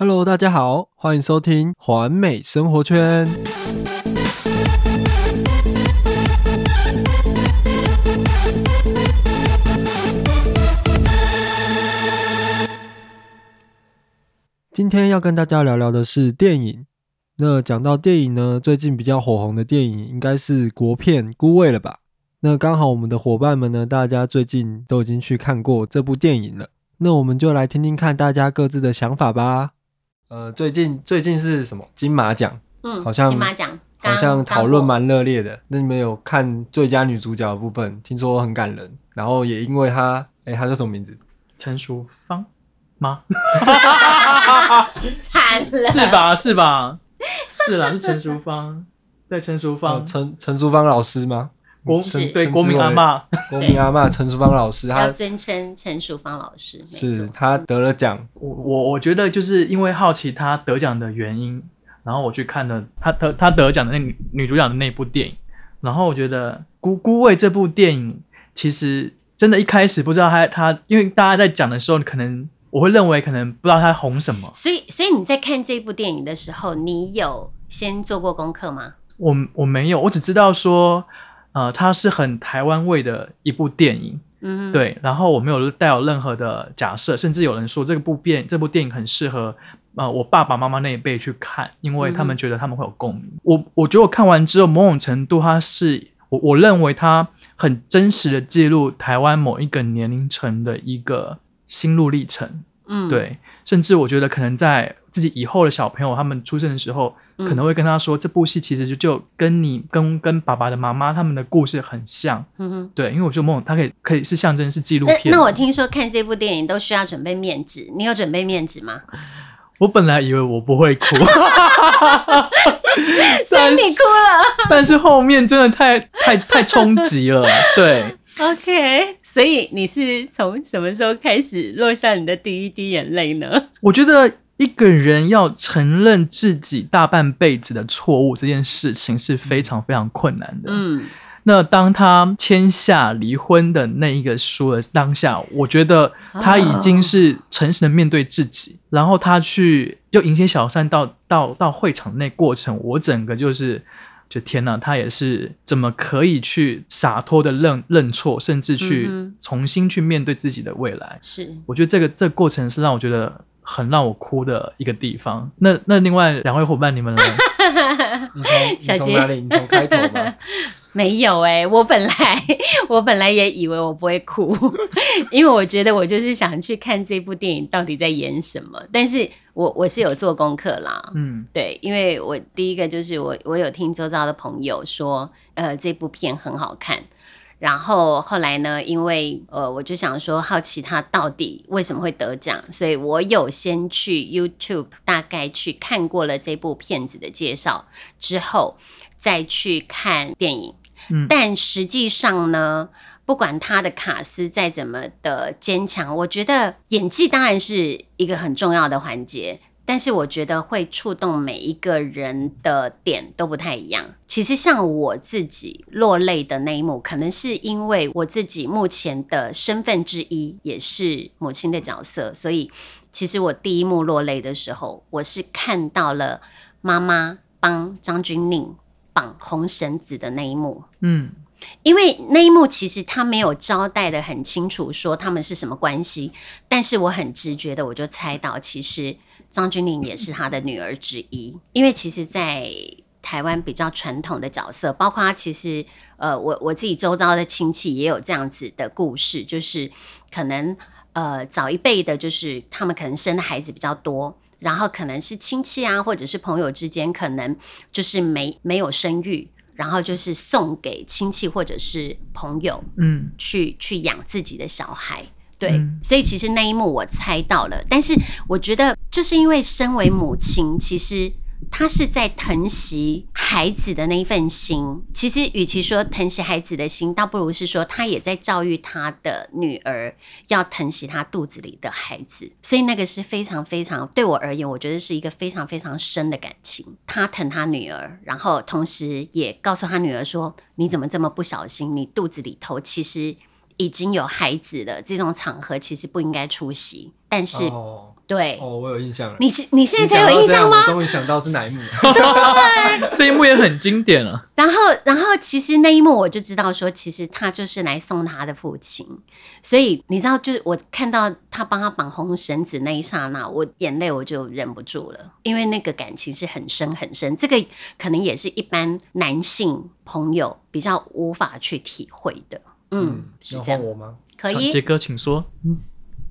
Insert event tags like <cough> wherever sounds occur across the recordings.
Hello，大家好，欢迎收听环美生活圈。今天要跟大家聊聊的是电影。那讲到电影呢，最近比较火红的电影应该是国片《孤味》了吧？那刚好我们的伙伴们呢，大家最近都已经去看过这部电影了。那我们就来听听看大家各自的想法吧。呃，最近最近是什么金马奖？嗯，好像金马奖好像讨论蛮热烈的。那你们有看最佳女主角的部分？听说很感人，然后也因为她，哎、她叫什么名字？陈淑芳吗？<laughs> 惨了，是？吧？是吧？是啦，是陈淑芳。对，陈淑呃芳，陈陈淑芳老师吗？国是陈对国民阿嬷，国民阿嬷陈淑芳老师，要她尊称陈淑芳老师，是她得了奖，我我我觉得就是因为好奇她得奖的原因，然后我去看了她得她得奖的那女女主角的那部电影，然后我觉得《孤孤味》这部电影其实真的一开始不知道她她，因为大家在讲的时候，可能我会认为可能不知道她红什么，所以，所以你在看这部电影的时候，你有先做过功课吗？我我没有，我只知道说，呃，它是很台湾味的一部电影。嗯，，对，然后我没有带有任何的假设，甚至有人说这部电这部电影很适合呃我爸爸妈妈那一辈去看，因为他们觉得他们会有共鸣。我我觉得我看完之后，某种程度它是我我认为它很真实的记录台湾某一个年龄层的一个心路历程。嗯，，对，甚至我觉得可能在自己以后的小朋友他们出生的时候，嗯可能会跟他说，这部戏其实就就跟你跟跟爸爸的妈妈他们的故事很像。嗯哼。对，因为我觉得某种它可以可以是象征是纪录那片。那我听说看这部电影都需要准备面纸，你有准备面纸吗？我本来以为我不会哭，<laughs> 所以你哭了。但是后面真的太太太冲击了。<laughs> 对，OK，所以你是从什么时候开始落下你的第一滴眼泪呢？我觉得一个人要承认自己大半辈子的错误这件事情是非常非常困难的。嗯，那当他签下离婚的那一个书的当下，我觉得他已经是诚实的面对自己，然后他去又迎接小三到到到会场那过程，我整个就是。就天呐，他也是怎么可以去洒脱的认认错，甚至去重新去面对自己的未来？是我觉得这个这个过程是让我觉得很让我哭的一个地方。那那另外两位伙伴，你们呢？<laughs> 你从你小杰从哪里？你从开头吗？<laughs> 没有哎、我本来 <laughs> 我本来也以为我不会哭，因为我觉得我就是想去看这部电影到底在演什么。但是我我是有做功课啦，嗯对，因为我第一个就是我我有听周遭的朋友说，呃，这部片很好看。然后后来呢，因为呃，我就想说好奇他到底为什么会得奖，所以我有先去 YouTube 大概去看过了这部片子的介绍之后，再去看电影。嗯但实际上呢，不管他的卡斯再怎么的坚强，我觉得演技当然是一个很重要的环节。但是我觉得会触动每一个人的点都不太一样。其实像我自己落泪的那一幕，可能是因为我自己目前的身份之一也是母亲的角色，所以其实我第一幕落泪的时候，我是看到了妈妈帮张钧甯绑红绳子的那一幕。嗯因为那一幕其实他没有交代的很清楚，说他们是什么关系，但是我很直觉的我就猜到，其实张钧甯也是他的女儿之一。因为其实，在台湾比较传统的角色，包括他其实呃，我我自己周遭的亲戚也有这样子的故事，就是可能呃早一辈的，就是他们可能生的孩子比较多。然后可能是亲戚啊，或者是朋友之间，可能就是没没有生育，然后就是送给亲戚或者是朋友嗯去去养自己的小孩。对，嗯所以其实那一幕我猜到了，但是我觉得就是因为身为母亲，其实她是在疼惜孩子的那一份心。其实与其说疼惜孩子的心，倒不如是说她也在教育她的女儿要疼惜她肚子里的孩子。所以那个是非常非常对我而言，我觉得是一个非常非常深的感情。她疼她女儿，然后同时也告诉她女儿说：“你怎么这么不小心？你肚子里头其实。”已经有孩子了，这种场合其实不应该出席。但是哦，对，哦，我有印象了。你是你现在才有印象吗？我终于想到是哪一幕了。<laughs> <laughs> 这一幕也很经典啊。然后，然后其实那一幕我就知道说，其实他就是来送他的父亲，所以你知道，就是我看到他帮他绑红绳子那一刹那，我眼泪我就忍不住了，因为那个感情是很深很深，这个可能也是一般男性朋友比较无法去体会的。嗯，是要这样换，我吗？可以杰，哥，请说。嗯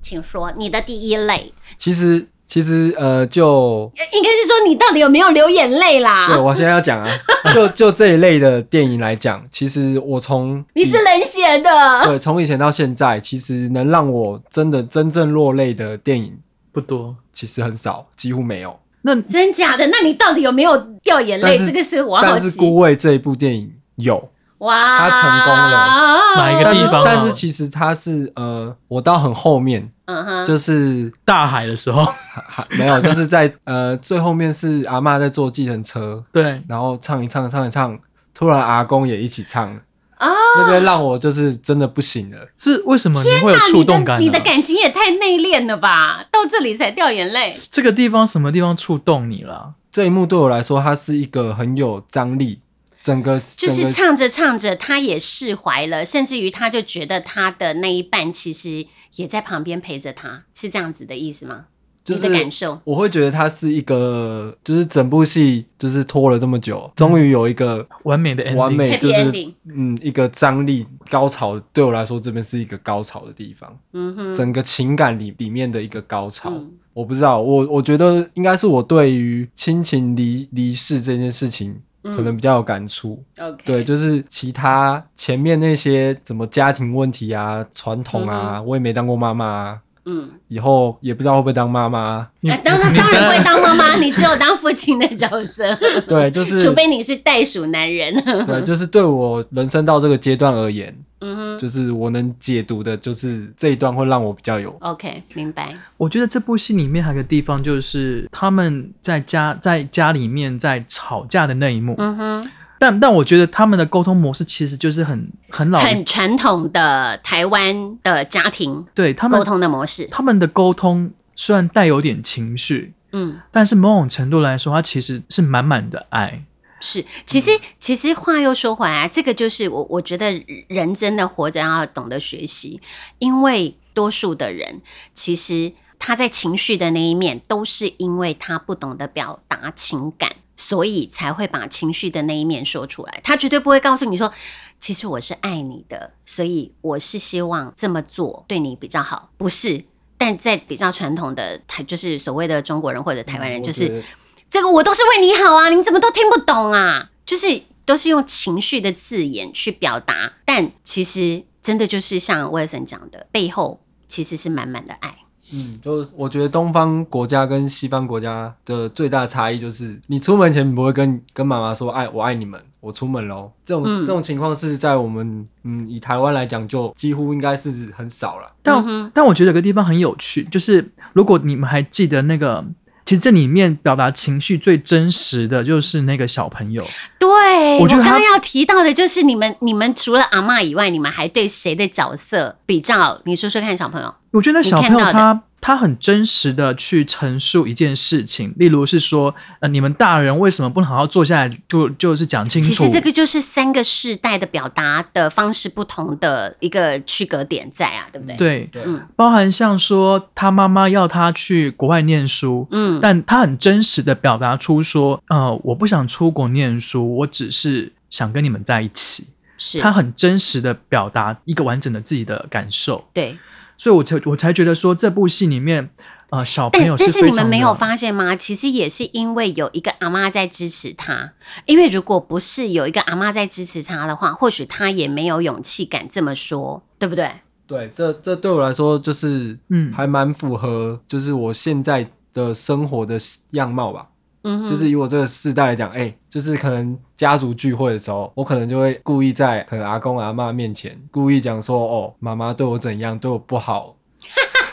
请说你的第一类，其实其实呃，就应该是说你到底有没有流眼泪啦？对我现在要讲啊，<laughs> 就就这一类的电影来讲，其实我从你是冷血的，对从以前到现在，其实能让我真的真正落泪的电影不多。其实很少，几乎没有。那真假的？那你到底有没有掉眼泪？这个是我好但是《奇。孤味》这一部电影有，哇，他成功了哪一个地方啊但是其实他是呃，我到很后面，嗯哼，就是大海的时候，<laughs> 还没有，就是在呃最后面是阿嬷在坐计程车，对，然后唱一唱唱一唱，突然阿公也一起唱了，啊，那边让我就是真的不行了。是为什么你会有触动感、呢？你你的感情也太内敛了吧？到这里才掉眼泪。这个地方什么地方触动你了？这一幕对我来说，它是一个很有张力，整个就是唱着唱着，他也释怀了，甚至于他就觉得他的那一半其实也在旁边陪着他，是这样子的意思吗？就是你的感受，我会觉得他是一个，就是整部戏就是拖了这么久，终于有一个完美的 ending，完美就是 ending 嗯一个张力高潮，对我来说这边是一个高潮的地方，嗯哼，整个情感里里面的一个高潮。嗯。我不知道，我我觉得应该是我对于亲情离离世这件事情可能比较有感触。，OK，对，就是其他前面那些怎么家庭问题啊、传统啊，我也没当过妈妈啊，嗯，以后也不知道会不会当妈妈。你哎当然当然会当妈妈，<laughs> 你只有当父亲的角色，对，就是除非你是袋鼠男人。对，就是对我人生到这个阶段而言，嗯哼就是我能解读的，就是这一段会让我比较有，OK，明白。我觉得这部戏里面还有个地方，就是他们在家在家里面在吵架的那一幕。嗯哼，但但我觉得他们的沟通模式其实就是很很老，很传统的台湾的家庭对他们沟通的模式。他们的沟通虽然带有点情绪，嗯，但是某种程度来说，它其实是满满的爱。是。其实其实话又说回来，这个就是我我觉得人真的活着要懂得学习，因为多数的人其实他在情绪的那一面，都是因为他不懂得表达情感。所以才会把情绪的那一面说出来，他绝对不会告诉你说，其实我是爱你的，所以我是希望这么做对你比较好，不是。但在比较传统的台，就是所谓的中国人或者台湾人，就是这个我都是为你好啊，你怎么都听不懂啊？就是都是用情绪的字眼去表达，但其实真的就是像威尔森讲的，背后其实是满满的爱。嗯，就我觉得东方国家跟西方国家的最大差异就是，你出门前你不会跟跟妈妈说“爱我爱你们”，我出门喽。这种、嗯这种情况是在我们嗯以台湾来讲，就几乎应该是很少了。但、嗯但我觉得有个地方很有趣，就是如果你们还记得那个，其实这里面表达情绪最真实的就是那个小朋友。对，我觉得刚刚要提到的就是你们，你们除了阿嬷以外，你们还对谁的角色比较？你说说看，小朋友。我觉得小朋友他他很真实的去陈述一件事情，例如是说，呃，你们大人为什么不能好好坐下来就就是讲清楚？其实这个就是三个世代的表达的方式不同的一个区隔点在啊，对不对？，对，对，嗯包含像说他妈妈要他去国外念书，嗯，但他很真实的表达出说，呃，我不想出国念书，我只是想跟你们在一起。是他很真实的表达一个完整的自己的感受，对。所以我才我才觉得说这部戏里面，呃，小朋友但但是非常你们没有发现吗？其实也是因为有一个阿妈在支持他，因为如果不是有一个阿妈在支持他的话，或许他也没有勇气敢这么说，对不对？对，这这对我来说就是嗯还蛮符合，就是我现在的生活的样貌吧。嗯，就是以我这个世代来讲，哎、就是可能家族聚会的时候，我可能就会故意在可能阿公阿妈面前故意讲说，哦，妈妈对我怎样，对我不好。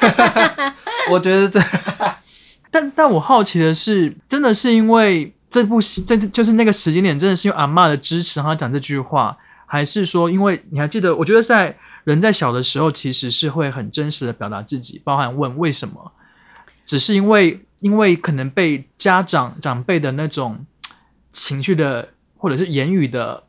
<laughs> 我觉得这 <laughs> 但但我好奇的是，真的是因为这部戏，这就是那个时间点，真的是因为阿嬷的支持，让他讲这句话，还是说，因为你还记得？我觉得在人在小的时候，其实是会很真实的表达自己，包含问为什么。只是因为因为可能被家长长辈的那种情绪的或者是言语的，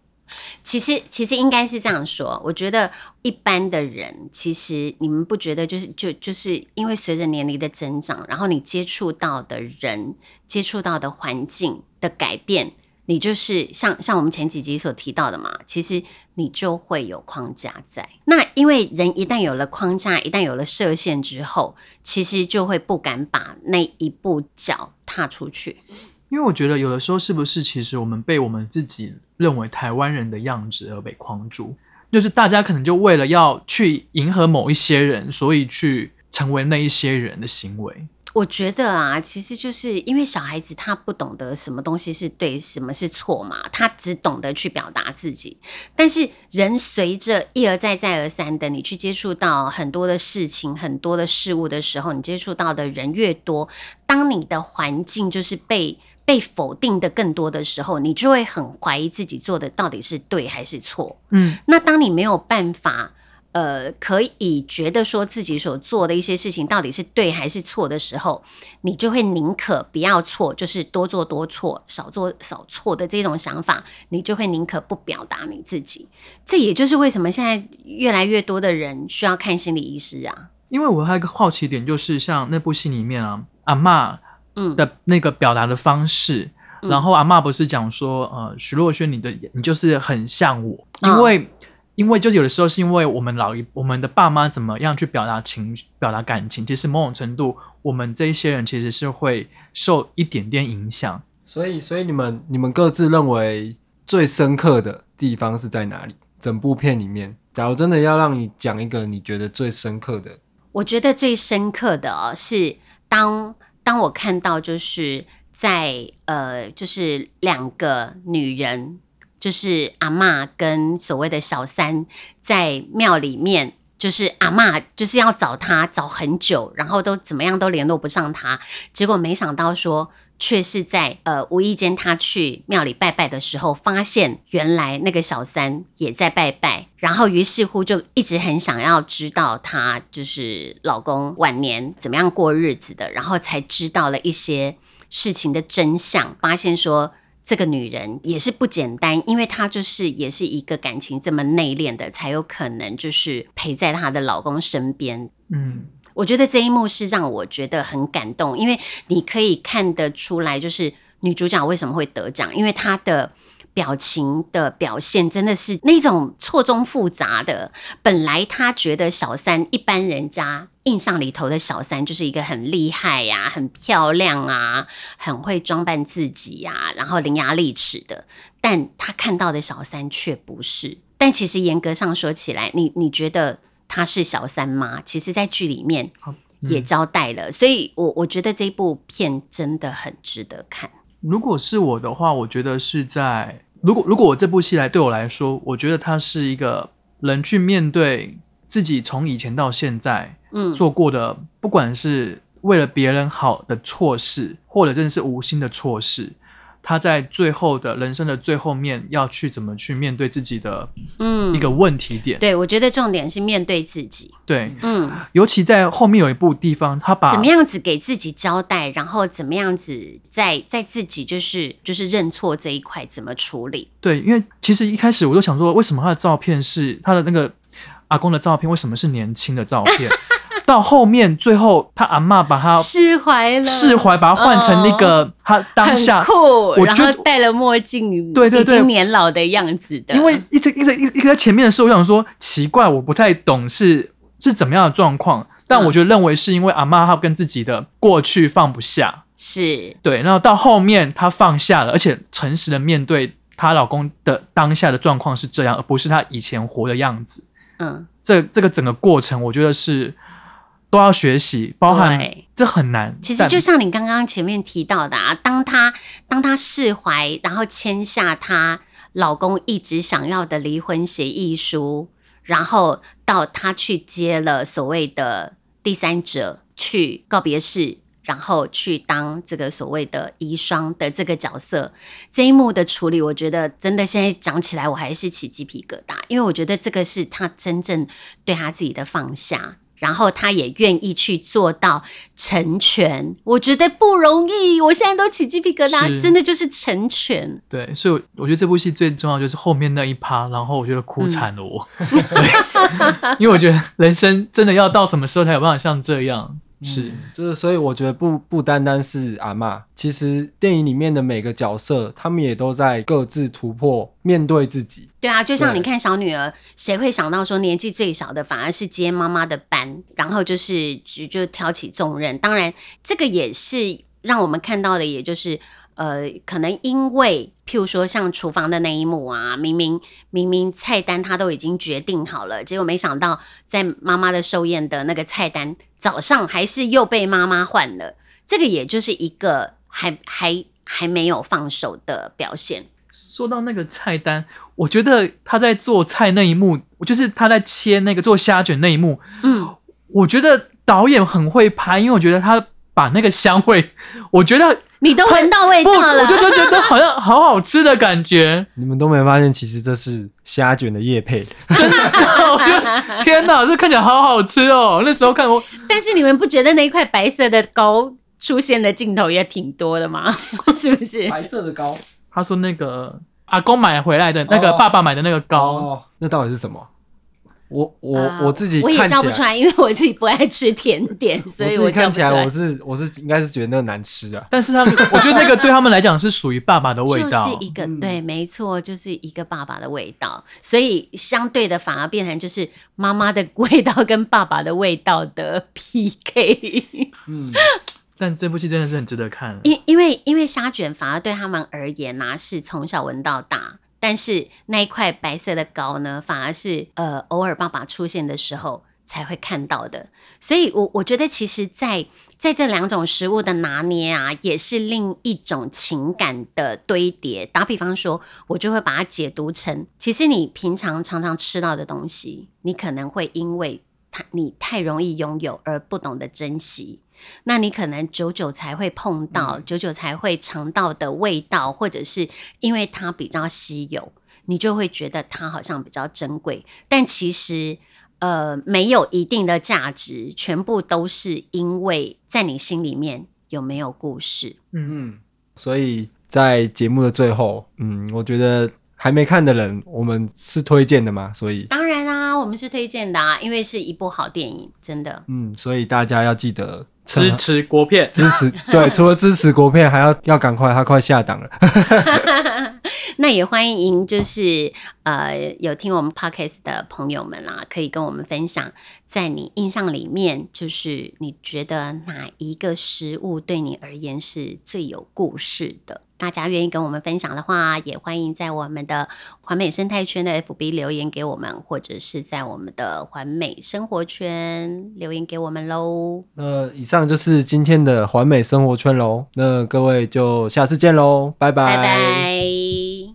其实其实应该是这样说，我觉得一般的人，其实你们不觉得就是就就是因为随着年龄的增长，然后你接触到的人、接触到的环境的改变，你就是像像我们前几集所提到的嘛，其实你就会有框架在。那因为人一旦有了框架，一旦有了设限之后，其实就会不敢把那一步脚踏出去。因为我觉得有的时候是不是其实我们被我们自己认为台湾人的样子而被框住，就是大家可能就为了要去迎合某一些人，所以去成为那一些人的行为。我觉得啊，其实就是因为小孩子他不懂得什么东西是对，什么是错嘛，他只懂得去表达自己。但是人随着一而再、再而三的你去接触到很多的事情、很多的事物的时候，你接触到的人越多，当你的环境就是被被否定的更多的时候，你就会很怀疑自己做的到底是对还是错。嗯，那当你没有办法，呃，可以觉得说自己所做的一些事情到底是对还是错的时候，你就会宁可不要错，就是多做多错，少做少错的这种想法，你就会宁可不表达你自己。这也就是为什么现在越来越多的人需要看心理医师啊。因为我还有一个好奇点，就是像那部戏里面啊，阿嬷嗯，的那个表达的方式，嗯然后阿妈不是讲说，呃，徐若瑄，你的你就是很像我，嗯因为、因为就有的时候是因为我们老一我们的爸妈怎么样去表达情表达感情，其实某种程度我们这一些人其实是会受一点点影响。所以，所以你们你们各自认为最深刻的地方是在哪里？整部片里面，假如真的要让你讲一个你觉得最深刻的，我觉得最深刻的哦，是当当我看到就是在呃，就是两个女人，就是阿嬷跟所谓的小三，在庙里面。就是阿嬷就是要找他找很久，然后都怎么样都联络不上他，结果没想到说，却是在呃无意间他去庙里拜拜的时候，发现原来那个小三也在拜拜，然后于是乎就一直很想要知道她就是老公晚年怎么样过日子的，然后才知道了一些事情的真相，发现说。这个女人也是不简单，因为她就是也是一个感情这么内敛的，才有可能就是陪在她的老公身边，嗯，我觉得这一幕是让我觉得很感动，因为你可以看得出来，就是女主角为什么会得奖，因为她的表情的表现真的是那种错综复杂的。本来她觉得小三一般人家印象里头的小三就是一个很厉害呀、很漂亮啊、很会装扮自己呀、然后伶牙俐齿的，但他看到的小三却不是。但其实严格上说起来，你你觉得他是小三吗？其实，在剧里面也交代了，所以我我觉得这部片真的很值得看。如果是我的话，我觉得是在如果如果我这部戏来对我来说，我觉得它是一个人去面对自己从以前到现在嗯，做过的，不管是为了别人好的错事，或者真的是无心的错事，他在最后的人生的最后面要去怎么去面对自己的嗯一个问题点。对，我觉得重点是面对自己，对，嗯，尤其在后面有一部地方，他把怎么样子给自己交代，然后怎么样子在在自己就是就是认错这一块怎么处理？对，因为其实一开始我就想说，为什么他的照片是他的那个阿公的照片，为什么是年轻的照片？到后面最后他阿嬷把他释怀了，释怀，把他换成那个他当下酷，然我觉得后戴了墨镜，对对对。已经年老的样子的，因为一直一直一直在前面的时候，我想说奇怪，我不太懂是是怎么样的状况，但我觉得认为是因为阿嬷她跟自己的过去放不下，是。对，然后到后面她放下了，而且诚实的面对她老公的当下的状况是这样，而不是她以前活的样子。嗯，这这个整个过程，我觉得是都要学习，包含这很难。其实就像你刚刚前面提到的啊，当她当她释怀，然后签下她老公一直想要的离婚协议书，然后到她去接了所谓的第三者去告别式。然后去当这个所谓的遗孀的这个角色，这一幕的处理，我觉得真的现在讲起来，我还是起鸡皮疙瘩，因为我觉得这个是她真正对她自己的放下，然后他也愿意去做到成全，我觉得不容易。我现在都起鸡皮疙瘩，真的就是成全。对，所以我我觉得这部戏最重要就是后面那一趴，然后我觉得哭惨了我，嗯 <laughs> 因为我觉得人生真的要到什么时候才有办法像这样？是，就是所以我觉得不不单单是阿嬷，其实电影里面的每个角色，他们也都在各自突破，面对自己。对啊，就像你看小女儿，谁会想到说年纪最小的反而是接妈妈的班，然后就是就就挑起重任。当然，这个也是让我们看到的，也就是呃，可能因为譬如说像厨房的那一幕啊，明明明明菜单他都已经决定好了，结果没想到在妈妈的寿宴的那个菜单早上还是又被妈妈换了。这个也就是一个还还还没有放手的表现。说到那个菜单，我觉得他在做菜那一幕，就是他在切那个做虾卷那一幕，嗯，我觉得导演很会拍，因为我觉得他把那个香味，<laughs> 我觉得你都闻到味，道了，我就就觉得好像好好吃的感觉，你们都没发现，其实这是虾卷的叶配。真的，我觉得天哪，这看起来好好吃哦！那时候看我但是你们不觉得那一块白色的糕出现的镜头也挺多的吗？<laughs> 是不是？白色的糕，他说那个阿公买回来的那个哦爸爸买的那个糕，哦，那到底是什么？我我、呃我自己我也看起来，叫不出来，因为我自己不爱吃甜点，<laughs> 所以我看起来我。是我是应该是觉得那个难吃啊。但是他们我觉得那个对他们来讲是属于爸爸的味道就是，一个、嗯对，没错，就是一个爸爸的味道，所以相对的反而变成就是妈妈的味道跟爸爸的味道的 PK。嗯，<laughs> 但这部戏真的是很值得看。因因为因为虾卷反而对他们而言呢、是从小闻到大，但是那一块白色的糕呢，反而是呃偶尔爸爸出现的时候才会看到的。所以我我觉得其实在，在这两种食物的拿捏啊，也是另一种情感的堆叠。打比方说，我就会把它解读成，其实你平常常常吃到的东西，你可能会因为它你太容易拥有而不懂得珍惜。那你可能久久才会碰到，久久才会尝到的味道，或者是因为它比较稀有，你就会觉得它好像比较珍贵。但其实，呃，没有一定的价值，全部都是因为在你心里面有没有故事。嗯，嗯，所以在节目的最后，嗯，我觉得还没看的人，我们是推荐的嘛，所以当然啊，我们是推荐的啊，因为是一部好电影，真的。嗯，所以大家要记得趁支持国片，支持，<laughs> 对，除了支持国片，还要要赶快，它快下档了。<laughs> 那也欢迎，就是呃有听我们 podcast 的朋友们啦，可以跟我们分享，在你印象里面，就是你觉得哪一个食物对你而言是最有故事的？大家愿意跟我们分享的话，也欢迎在我们的环美生态圈的 FB 留言给我们，或者是在我们的环美生活圈留言给我们喽。那以上就是今天的环美生活圈喽，那各位就下次见喽，拜拜拜。